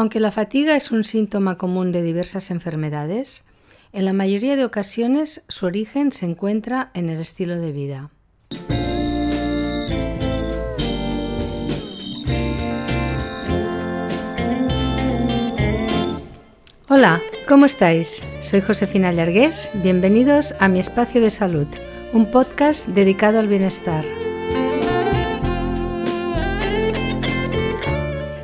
Aunque la fatiga es un síntoma común de diversas enfermedades, en la mayoría de ocasiones su origen se encuentra en el estilo de vida. Hola, ¿cómo estáis? Soy Josefina Llargués, bienvenidos a Mi Espacio de Salud, un podcast dedicado al bienestar.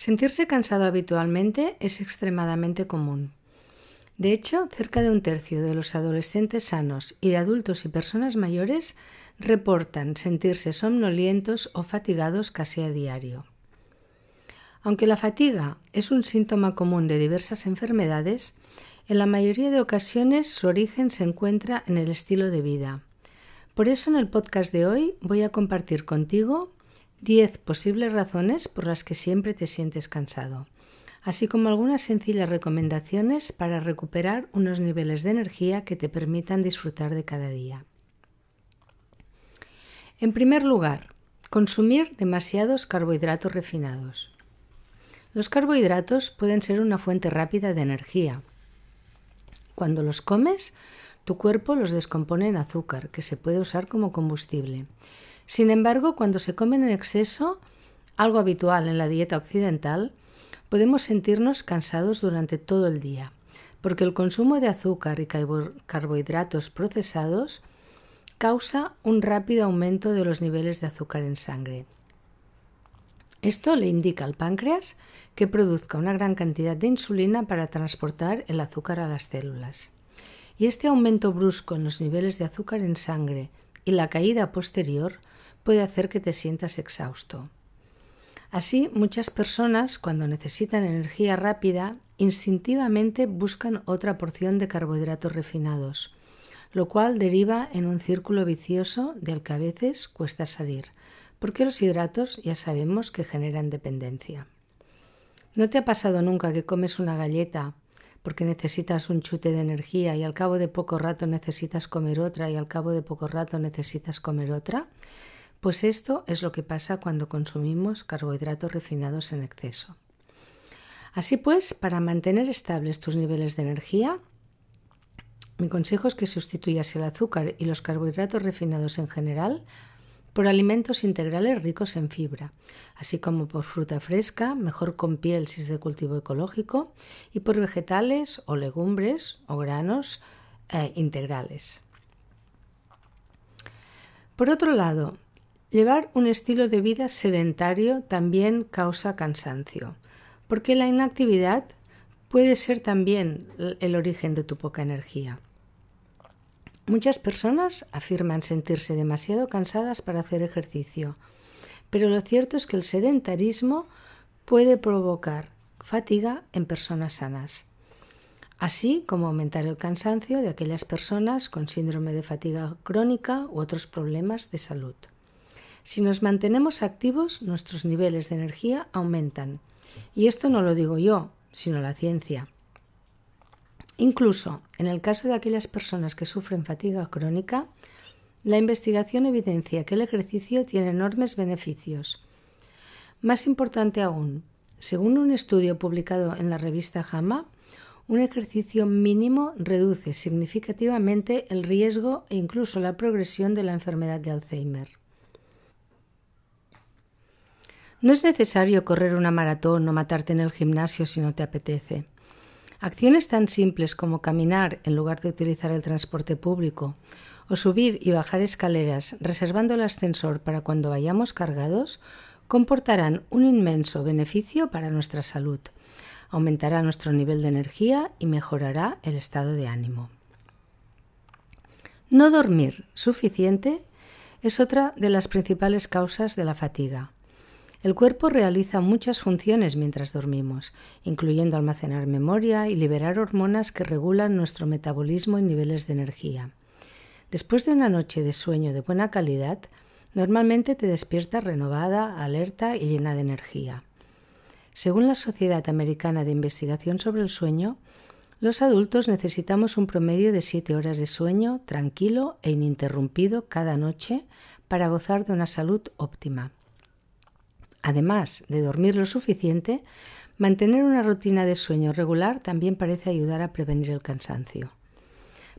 Sentirse cansado habitualmente es extremadamente común. De hecho, cerca de un tercio de los adolescentes sanos y de adultos y personas mayores reportan sentirse somnolientos o fatigados casi a diario. Aunque la fatiga es un síntoma común de diversas enfermedades, en la mayoría de ocasiones su origen se encuentra en el estilo de vida. Por eso en el podcast de hoy voy a compartir contigo 10 posibles razones por las que siempre te sientes cansado, así como algunas sencillas recomendaciones para recuperar unos niveles de energía que te permitan disfrutar de cada día. En primer lugar, consumir demasiados carbohidratos refinados. Los carbohidratos pueden ser una fuente rápida de energía. Cuando los comes, tu cuerpo los descompone en azúcar, que se puede usar como combustible. Sin embargo, cuando se comen en exceso, algo habitual en la dieta occidental, podemos sentirnos cansados durante todo el día, porque el consumo de azúcar y carbohidratos procesados causa un rápido aumento de los niveles de azúcar en sangre. Esto le indica al páncreas que produzca una gran cantidad de insulina para transportar el azúcar a las células. Y este aumento brusco en los niveles de azúcar en sangre y la caída posterior puede hacer que te sientas exhausto. Así, muchas personas, cuando necesitan energía rápida, instintivamente buscan otra porción de carbohidratos refinados, lo cual deriva en un círculo vicioso del que a veces cuesta salir, porque los hidratos ya sabemos que generan dependencia. ¿No te ha pasado nunca que comes una galleta porque necesitas un chute de energía y al cabo de poco rato necesitas comer otra y al cabo de poco rato necesitas comer otra? Pues esto es lo que pasa cuando consumimos carbohidratos refinados en exceso. Así pues, para mantener estables tus niveles de energía, mi consejo es que sustituyas el azúcar y los carbohidratos refinados en general por alimentos integrales ricos en fibra, así como por fruta fresca, mejor con piel si es de cultivo ecológico, y por vegetales o legumbres o granos eh, integrales. Por otro lado, llevar un estilo de vida sedentario también causa cansancio, porque la inactividad puede ser también el origen de tu poca energía. Muchas personas afirman sentirse demasiado cansadas para hacer ejercicio, pero lo cierto es que el sedentarismo puede provocar fatiga en personas sanas, así como aumentar el cansancio de aquellas personas con síndrome de fatiga crónica u otros problemas de salud. Si nos mantenemos activos, nuestros niveles de energía aumentan. Y esto no lo digo yo, sino la ciencia. Incluso en el caso de aquellas personas que sufren fatiga crónica, la investigación evidencia que el ejercicio tiene enormes beneficios. Más importante aún, según un estudio publicado en la revista JAMA, un ejercicio mínimo reduce significativamente el riesgo e incluso la progresión de la enfermedad de Alzheimer. No es necesario correr una maratón o matarte en el gimnasio si no te apetece. Acciones tan simples como caminar en lugar de utilizar el transporte público o subir y bajar escaleras reservando el ascensor para cuando vayamos cargados comportarán un inmenso beneficio para nuestra salud, aumentará nuestro nivel de energía y mejorará el estado de ánimo. No dormir suficiente es otra de las principales causas de la fatiga. El cuerpo realiza muchas funciones mientras dormimos, incluyendo almacenar memoria y liberar hormonas que regulan nuestro metabolismo y niveles de energía. Después de una noche de sueño de buena calidad, normalmente te despiertas renovada, alerta y llena de energía. Según la Sociedad Americana de Investigación sobre el Sueño, los adultos necesitamos un promedio de 7 horas de sueño tranquilo e ininterrumpido cada noche para gozar de una salud óptima. Además de dormir lo suficiente, mantener una rutina de sueño regular también parece ayudar a prevenir el cansancio.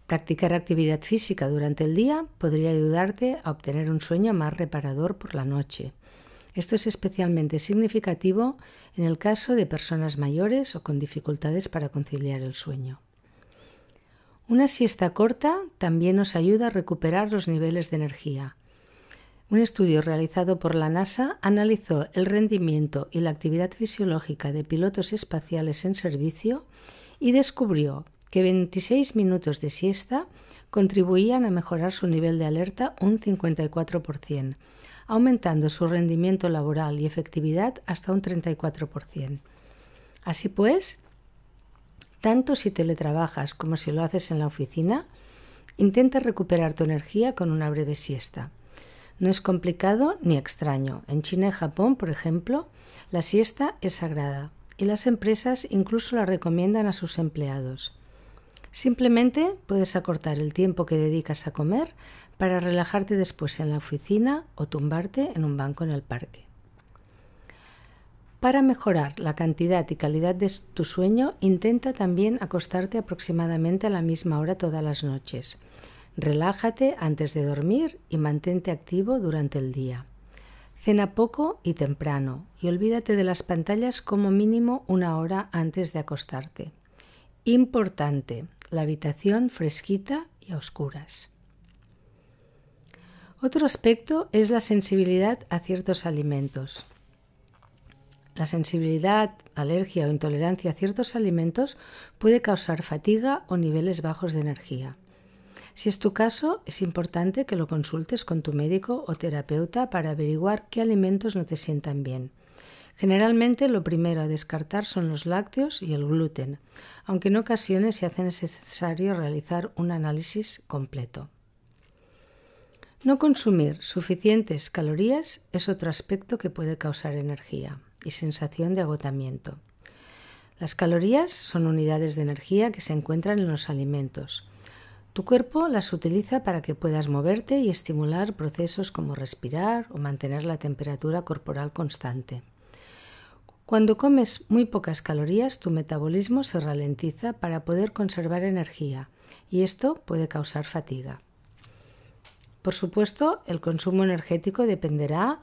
Practicar actividad física durante el día podría ayudarte a obtener un sueño más reparador por la noche. Esto es especialmente significativo en el caso de personas mayores o con dificultades para conciliar el sueño. Una siesta corta también nos ayuda a recuperar los niveles de energía. Un estudio realizado por la NASA analizó el rendimiento y la actividad fisiológica de pilotos espaciales en servicio y descubrió que 26 minutos de siesta contribuían a mejorar su nivel de alerta un 54%, aumentando su rendimiento laboral y efectividad hasta un 34%. Así pues, tanto si teletrabajas como si lo haces en la oficina, intenta recuperar tu energía con una breve siesta. No es complicado ni extraño. En China y Japón, por ejemplo, la siesta es sagrada y las empresas incluso la recomiendan a sus empleados. Simplemente puedes acortar el tiempo que dedicas a comer para relajarte después en la oficina o tumbarte en un banco en el parque. Para mejorar la cantidad y calidad de tu sueño, intenta también acostarte aproximadamente a la misma hora todas las noches Relájate antes de dormir y mantente activo durante el día. Cena poco y temprano y olvídate de las pantallas como mínimo una hora antes de acostarte. Importante, la habitación fresquita y a oscuras. Otro aspecto es la sensibilidad a ciertos alimentos. La sensibilidad, alergia o intolerancia a ciertos alimentos puede causar fatiga o niveles bajos de energía. Si es tu caso, es importante que lo consultes con tu médico o terapeuta para averiguar qué alimentos no te sientan bien. Generalmente lo primero a descartar son los lácteos y el gluten, aunque en ocasiones se hace necesario realizar un análisis completo. No consumir suficientes calorías es otro aspecto que puede causar energía y sensación de agotamiento. Las calorías son unidades de energía que se encuentran en los alimentos. Tu cuerpo las utiliza para que puedas moverte y estimular procesos como respirar o mantener la temperatura corporal constante. Cuando comes muy pocas calorías, tu metabolismo se ralentiza para poder conservar energía y esto puede causar fatiga. Por supuesto, el consumo energético dependerá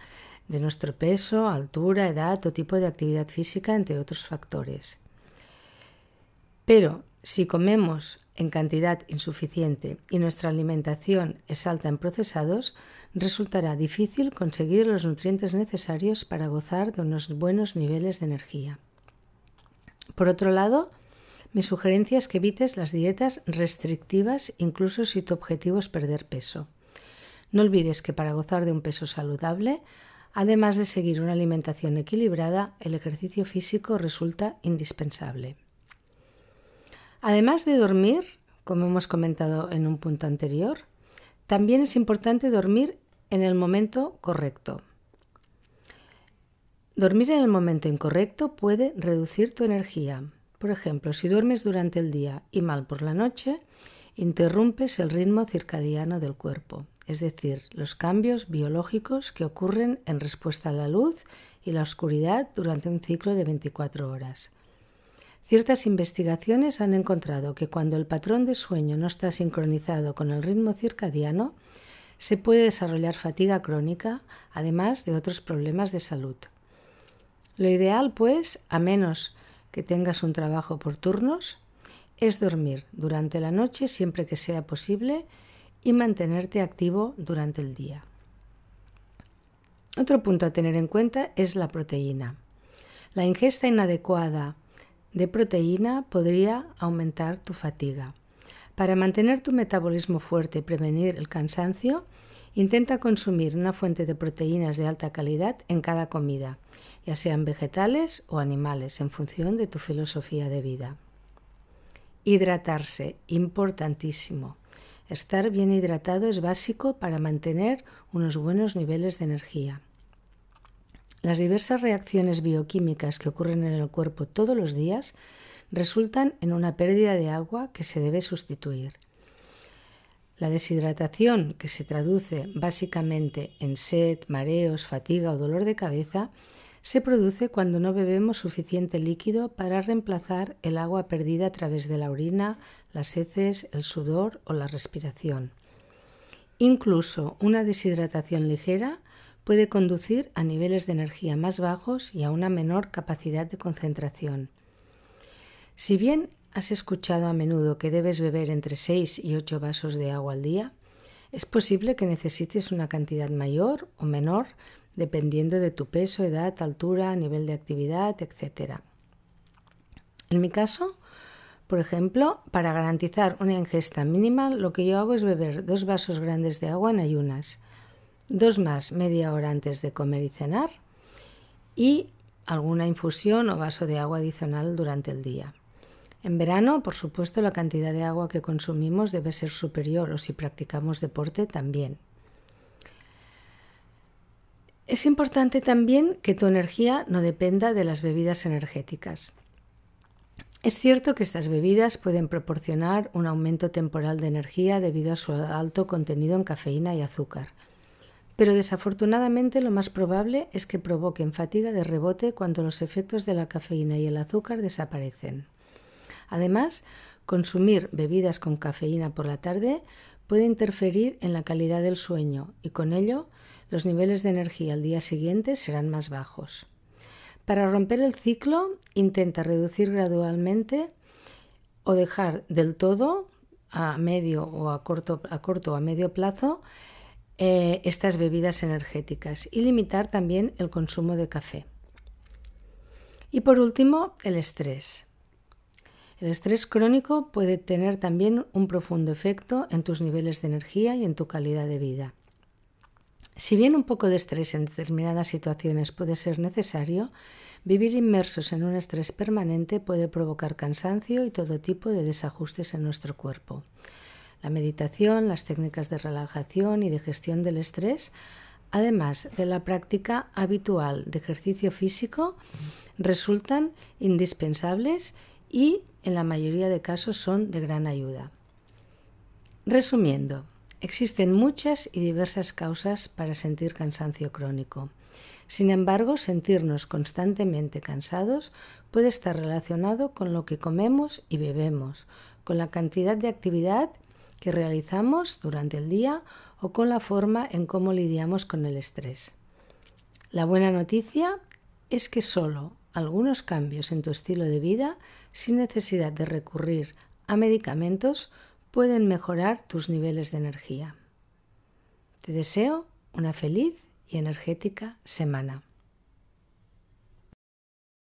de nuestro peso, altura, edad o tipo de actividad física, entre otros factores. Pero si comemos en cantidad insuficiente y nuestra alimentación es alta en procesados, resultará difícil conseguir los nutrientes necesarios para gozar de unos buenos niveles de energía. Por otro lado, mi sugerencia es que evites las dietas restrictivas incluso si tu objetivo es perder peso. No olvides que para gozar de un peso saludable, además de seguir una alimentación equilibrada, el ejercicio físico resulta indispensable. Además de dormir, como hemos comentado en un punto anterior, también es importante dormir en el momento correcto. Dormir en el momento incorrecto puede reducir tu energía. Por ejemplo, si duermes durante el día y mal por la noche, interrumpes el ritmo circadiano del cuerpo, es decir, los cambios biológicos que ocurren en respuesta a la luz y la oscuridad durante un ciclo de 24 horas. Ciertas investigaciones han encontrado que cuando el patrón de sueño no está sincronizado con el ritmo circadiano, se puede desarrollar fatiga crónica, además de otros problemas de salud. Lo ideal, pues, a menos que tengas un trabajo por turnos, es dormir durante la noche siempre que sea posible y mantenerte activo durante el día. Otro punto a tener en cuenta es la proteína. La ingesta inadecuada de proteína podría aumentar tu fatiga. Para mantener tu metabolismo fuerte y prevenir el cansancio, intenta consumir una fuente de proteínas de alta calidad en cada comida ya sean vegetales o animales, en función de tu filosofía de vida. Hidratarse, importantísimo. Estar bien hidratado es básico para mantener unos buenos niveles de energía. Las diversas reacciones bioquímicas que ocurren en el cuerpo todos los días resultan en una pérdida de agua que se debe sustituir. La deshidratación, que se traduce básicamente en sed, mareos, fatiga o dolor de cabeza, se produce cuando no bebemos suficiente líquido para reemplazar el agua perdida a través de la orina, las heces, el sudor o la respiración. Incluso una deshidratación ligera puede conducir a niveles de energía más bajos y a una menor capacidad de concentración. Si bien has escuchado a menudo que debes beber entre 6 y 8 vasos de agua al día, es posible que necesites una cantidad mayor o menor dependiendo de tu peso, edad, altura, nivel de actividad, etc. En mi caso, por ejemplo, para garantizar una ingesta mínima, lo que yo hago es beber dos vasos grandes de agua en ayunas, dos más media hora antes de comer y cenar y alguna infusión o vaso de agua adicional durante el día. En verano, por supuesto, la cantidad de agua que consumimos debe ser superior o si practicamos deporte también. Es importante también que tu energía no dependa de las bebidas energéticas. Es cierto que estas bebidas pueden proporcionar un aumento temporal de energía debido a su alto contenido en cafeína y azúcar, pero desafortunadamente lo más probable es que provoquen fatiga de rebote cuando los efectos de la cafeína y el azúcar desaparecen. Además, consumir bebidas con cafeína por la tarde puede interferir en la calidad del sueño y con ello los niveles de energía al día siguiente serán más bajos. Para romper el ciclo, intenta reducir gradualmente o dejar del todo a medio o a corto, a corto o a medio plazo eh, estas bebidas energéticas y limitar también el consumo de café. Y por último, el estrés. El estrés crónico puede tener también un profundo efecto en tus niveles de energía y en tu calidad de vida. Si bien un poco de estrés en determinadas situaciones puede ser necesario, vivir inmersos en un estrés permanente puede provocar cansancio y todo tipo de desajustes en nuestro cuerpo. La meditación, las técnicas de relajación y de gestión del estrés, además de la práctica habitual de ejercicio físico, resultan indispensables y en la mayoría de casos son de gran ayuda. Resumiendo, Existen muchas y diversas causas para sentir cansancio crónico. Sin embargo, sentirnos constantemente cansados puede estar relacionado con lo que comemos y bebemos, con la cantidad de actividad que realizamos durante el día o con la forma en cómo lidiamos con el estrés. La buena noticia es que solo algunos cambios en tu estilo de vida, sin necesidad de recurrir a medicamentos, pueden mejorar tus niveles de energía. Te deseo una feliz y energética semana.